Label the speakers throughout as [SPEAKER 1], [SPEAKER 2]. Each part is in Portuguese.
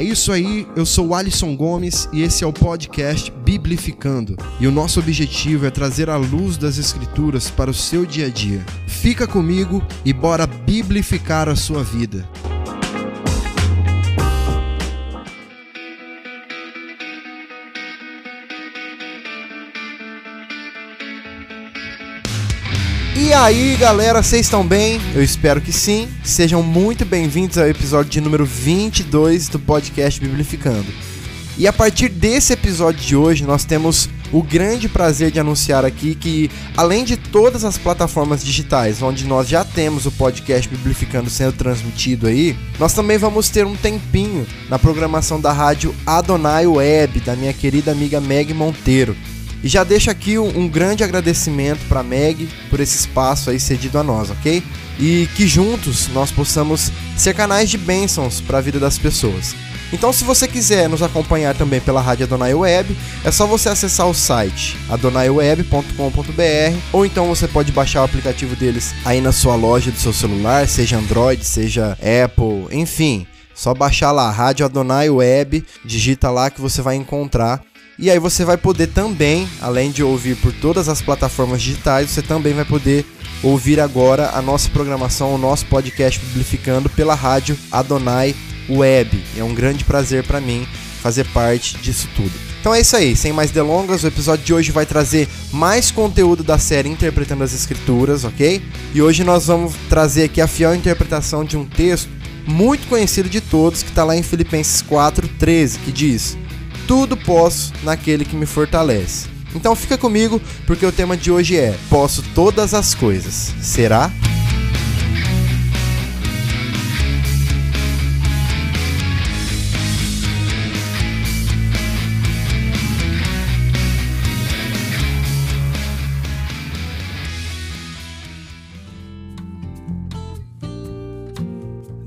[SPEAKER 1] É isso aí, eu sou o Alisson Gomes e esse é o podcast Biblificando. E o nosso objetivo é trazer a luz das Escrituras para o seu dia a dia. Fica comigo e bora biblificar a sua vida. E aí, galera, vocês estão bem? Eu espero que sim. Sejam muito bem-vindos ao episódio de número 22 do podcast Biblificando. E a partir desse episódio de hoje, nós temos o grande prazer de anunciar aqui que, além de todas as plataformas digitais onde nós já temos o podcast Biblificando sendo transmitido aí, nós também vamos ter um tempinho na programação da rádio Adonai Web, da minha querida amiga Meg Monteiro. E já deixo aqui um, um grande agradecimento para Meg por esse espaço aí cedido a nós, ok? E que juntos nós possamos ser canais de bênçãos para a vida das pessoas. Então, se você quiser nos acompanhar também pela Rádio Adonai Web, é só você acessar o site adonaiweb.com.br ou então você pode baixar o aplicativo deles aí na sua loja do seu celular, seja Android, seja Apple, enfim. Só baixar lá, Rádio Adonai Web, digita lá que você vai encontrar e aí você vai poder também, além de ouvir por todas as plataformas digitais, você também vai poder ouvir agora a nossa programação, o nosso podcast Biblificando pela rádio Adonai Web. E é um grande prazer para mim fazer parte disso tudo. Então é isso aí, sem mais delongas, o episódio de hoje vai trazer mais conteúdo da série Interpretando as Escrituras, ok? E hoje nós vamos trazer aqui a fiel interpretação de um texto muito conhecido de todos que está lá em Filipenses 4:13, que diz: tudo posso naquele que me fortalece. Então fica comigo, porque o tema de hoje é: Posso todas as coisas. Será?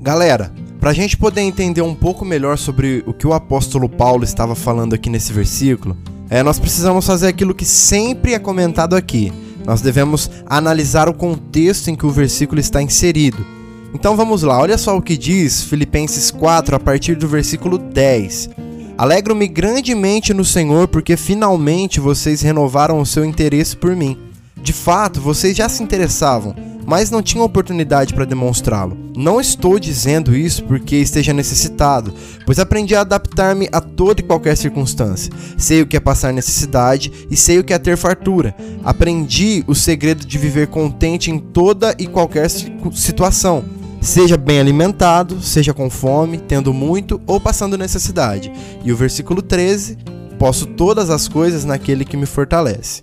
[SPEAKER 1] Galera, para a gente poder entender um pouco melhor sobre o que o apóstolo Paulo estava falando aqui nesse versículo, é, nós precisamos fazer aquilo que sempre é comentado aqui. Nós devemos analisar o contexto em que o versículo está inserido. Então vamos lá, olha só o que diz Filipenses 4, a partir do versículo 10. Alegro-me grandemente no Senhor, porque finalmente vocês renovaram o seu interesse por mim. De fato, vocês já se interessavam mas não tinha oportunidade para demonstrá-lo. Não estou dizendo isso porque esteja necessitado, pois aprendi a adaptar-me a toda e qualquer circunstância. Sei o que é passar necessidade e sei o que é ter fartura. Aprendi o segredo de viver contente em toda e qualquer situação. Seja bem alimentado, seja com fome, tendo muito ou passando necessidade. E o versículo 13: Posso todas as coisas naquele que me fortalece.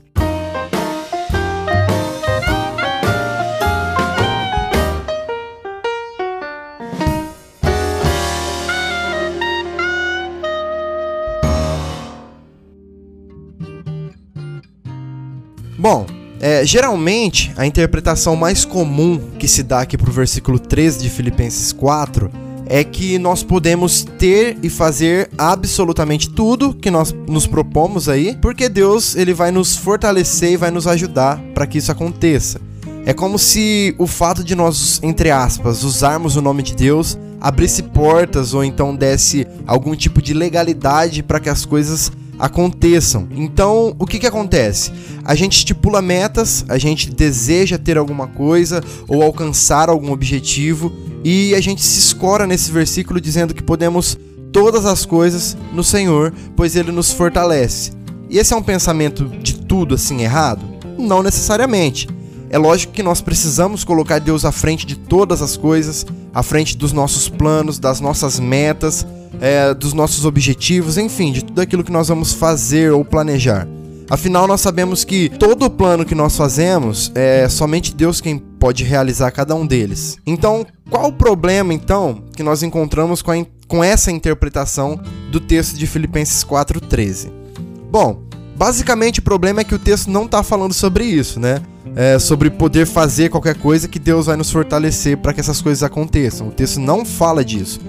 [SPEAKER 1] Bom, é, geralmente a interpretação mais comum que se dá aqui para o versículo 13 de Filipenses 4 é que nós podemos ter e fazer absolutamente tudo que nós nos propomos aí, porque Deus ele vai nos fortalecer e vai nos ajudar para que isso aconteça. É como se o fato de nós, entre aspas, usarmos o nome de Deus abrisse portas ou então desse algum tipo de legalidade para que as coisas aconteçam. Então, o que, que acontece? A gente estipula metas, a gente deseja ter alguma coisa ou alcançar algum objetivo e a gente se escora nesse versículo dizendo que podemos todas as coisas no Senhor, pois Ele nos fortalece. E esse é um pensamento de tudo assim errado? Não necessariamente. É lógico que nós precisamos colocar Deus à frente de todas as coisas, à frente dos nossos planos, das nossas metas é, dos nossos objetivos, enfim, de tudo aquilo que nós vamos fazer ou planejar. Afinal, nós sabemos que todo o plano que nós fazemos é somente Deus quem pode realizar cada um deles. Então, qual o problema então que nós encontramos com, a, com essa interpretação do texto de Filipenses 4:13? Bom, basicamente o problema é que o texto não está falando sobre isso, né? É sobre poder fazer qualquer coisa que Deus vai nos fortalecer para que essas coisas aconteçam. O texto não fala disso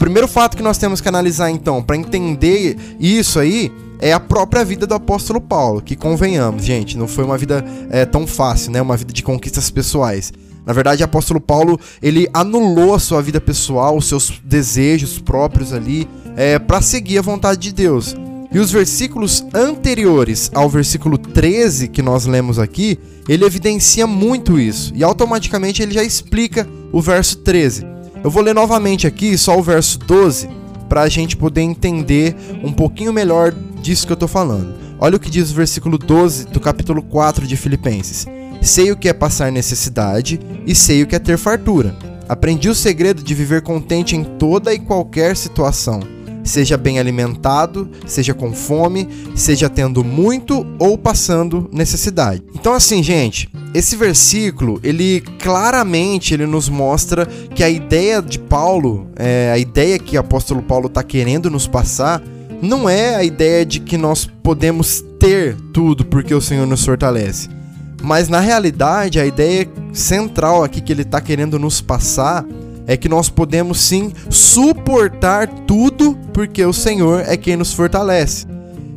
[SPEAKER 1] primeiro fato que nós temos que analisar então, para entender isso aí, é a própria vida do apóstolo Paulo, que convenhamos, gente, não foi uma vida é, tão fácil, né? Uma vida de conquistas pessoais. Na verdade, o apóstolo Paulo, ele anulou a sua vida pessoal, os seus desejos próprios ali, é, para seguir a vontade de Deus. E os versículos anteriores ao versículo 13 que nós lemos aqui, ele evidencia muito isso. E automaticamente ele já explica o verso 13. Eu vou ler novamente aqui só o verso 12 para a gente poder entender um pouquinho melhor disso que eu estou falando. Olha o que diz o versículo 12 do capítulo 4 de Filipenses. Sei o que é passar necessidade e sei o que é ter fartura. Aprendi o segredo de viver contente em toda e qualquer situação seja bem alimentado, seja com fome, seja tendo muito ou passando necessidade. Então assim, gente, esse versículo, ele claramente ele nos mostra que a ideia de Paulo, é, a ideia que o apóstolo Paulo está querendo nos passar, não é a ideia de que nós podemos ter tudo porque o Senhor nos fortalece. Mas na realidade, a ideia central aqui que ele está querendo nos passar é que nós podemos sim suportar tudo porque o Senhor é quem nos fortalece.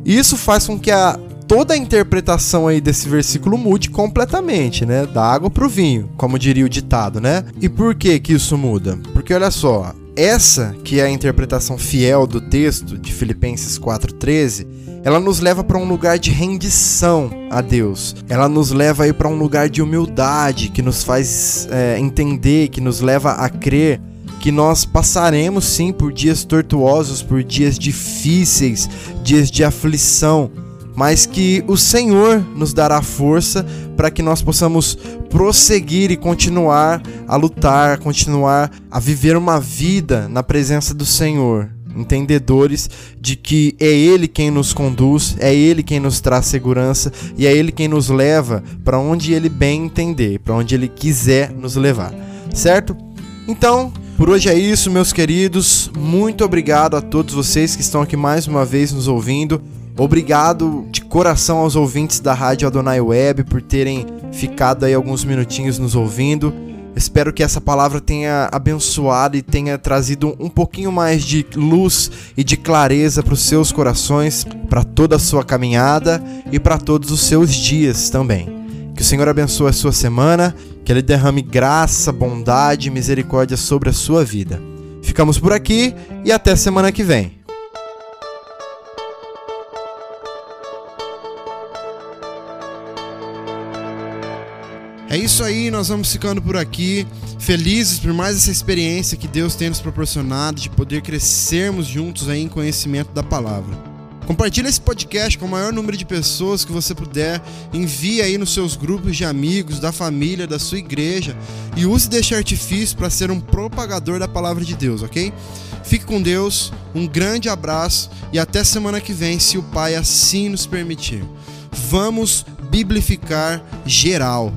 [SPEAKER 1] Isso faz com que a toda a interpretação aí desse versículo mude completamente, né? Da água para o vinho, como diria o ditado, né? E por que que isso muda? Porque olha só, essa que é a interpretação fiel do texto de Filipenses 4:13, ela nos leva para um lugar de rendição a Deus. Ela nos leva aí para um lugar de humildade que nos faz é, entender, que nos leva a crer que nós passaremos sim por dias tortuosos, por dias difíceis, dias de aflição, mas que o Senhor nos dará força para que nós possamos prosseguir e continuar a lutar, continuar a viver uma vida na presença do Senhor, entendedores de que é Ele quem nos conduz, é Ele quem nos traz segurança e é Ele quem nos leva para onde Ele bem entender, para onde Ele quiser nos levar, certo? Então, por hoje é isso, meus queridos. Muito obrigado a todos vocês que estão aqui mais uma vez nos ouvindo. Obrigado de coração aos ouvintes da Rádio Adonai Web por terem ficado aí alguns minutinhos nos ouvindo. Espero que essa palavra tenha abençoado e tenha trazido um pouquinho mais de luz e de clareza para os seus corações, para toda a sua caminhada e para todos os seus dias também. Que o Senhor abençoe a sua semana, que Ele derrame graça, bondade e misericórdia sobre a sua vida. Ficamos por aqui e até semana que vem. É isso aí, nós vamos ficando por aqui, felizes por mais essa experiência que Deus tem nos proporcionado de poder crescermos juntos aí em conhecimento da palavra. Compartilhe esse podcast com o maior número de pessoas que você puder. Envie aí nos seus grupos de amigos, da família, da sua igreja e use deste artifício para ser um propagador da palavra de Deus, ok? Fique com Deus, um grande abraço e até semana que vem, se o Pai assim nos permitir. Vamos biblificar geral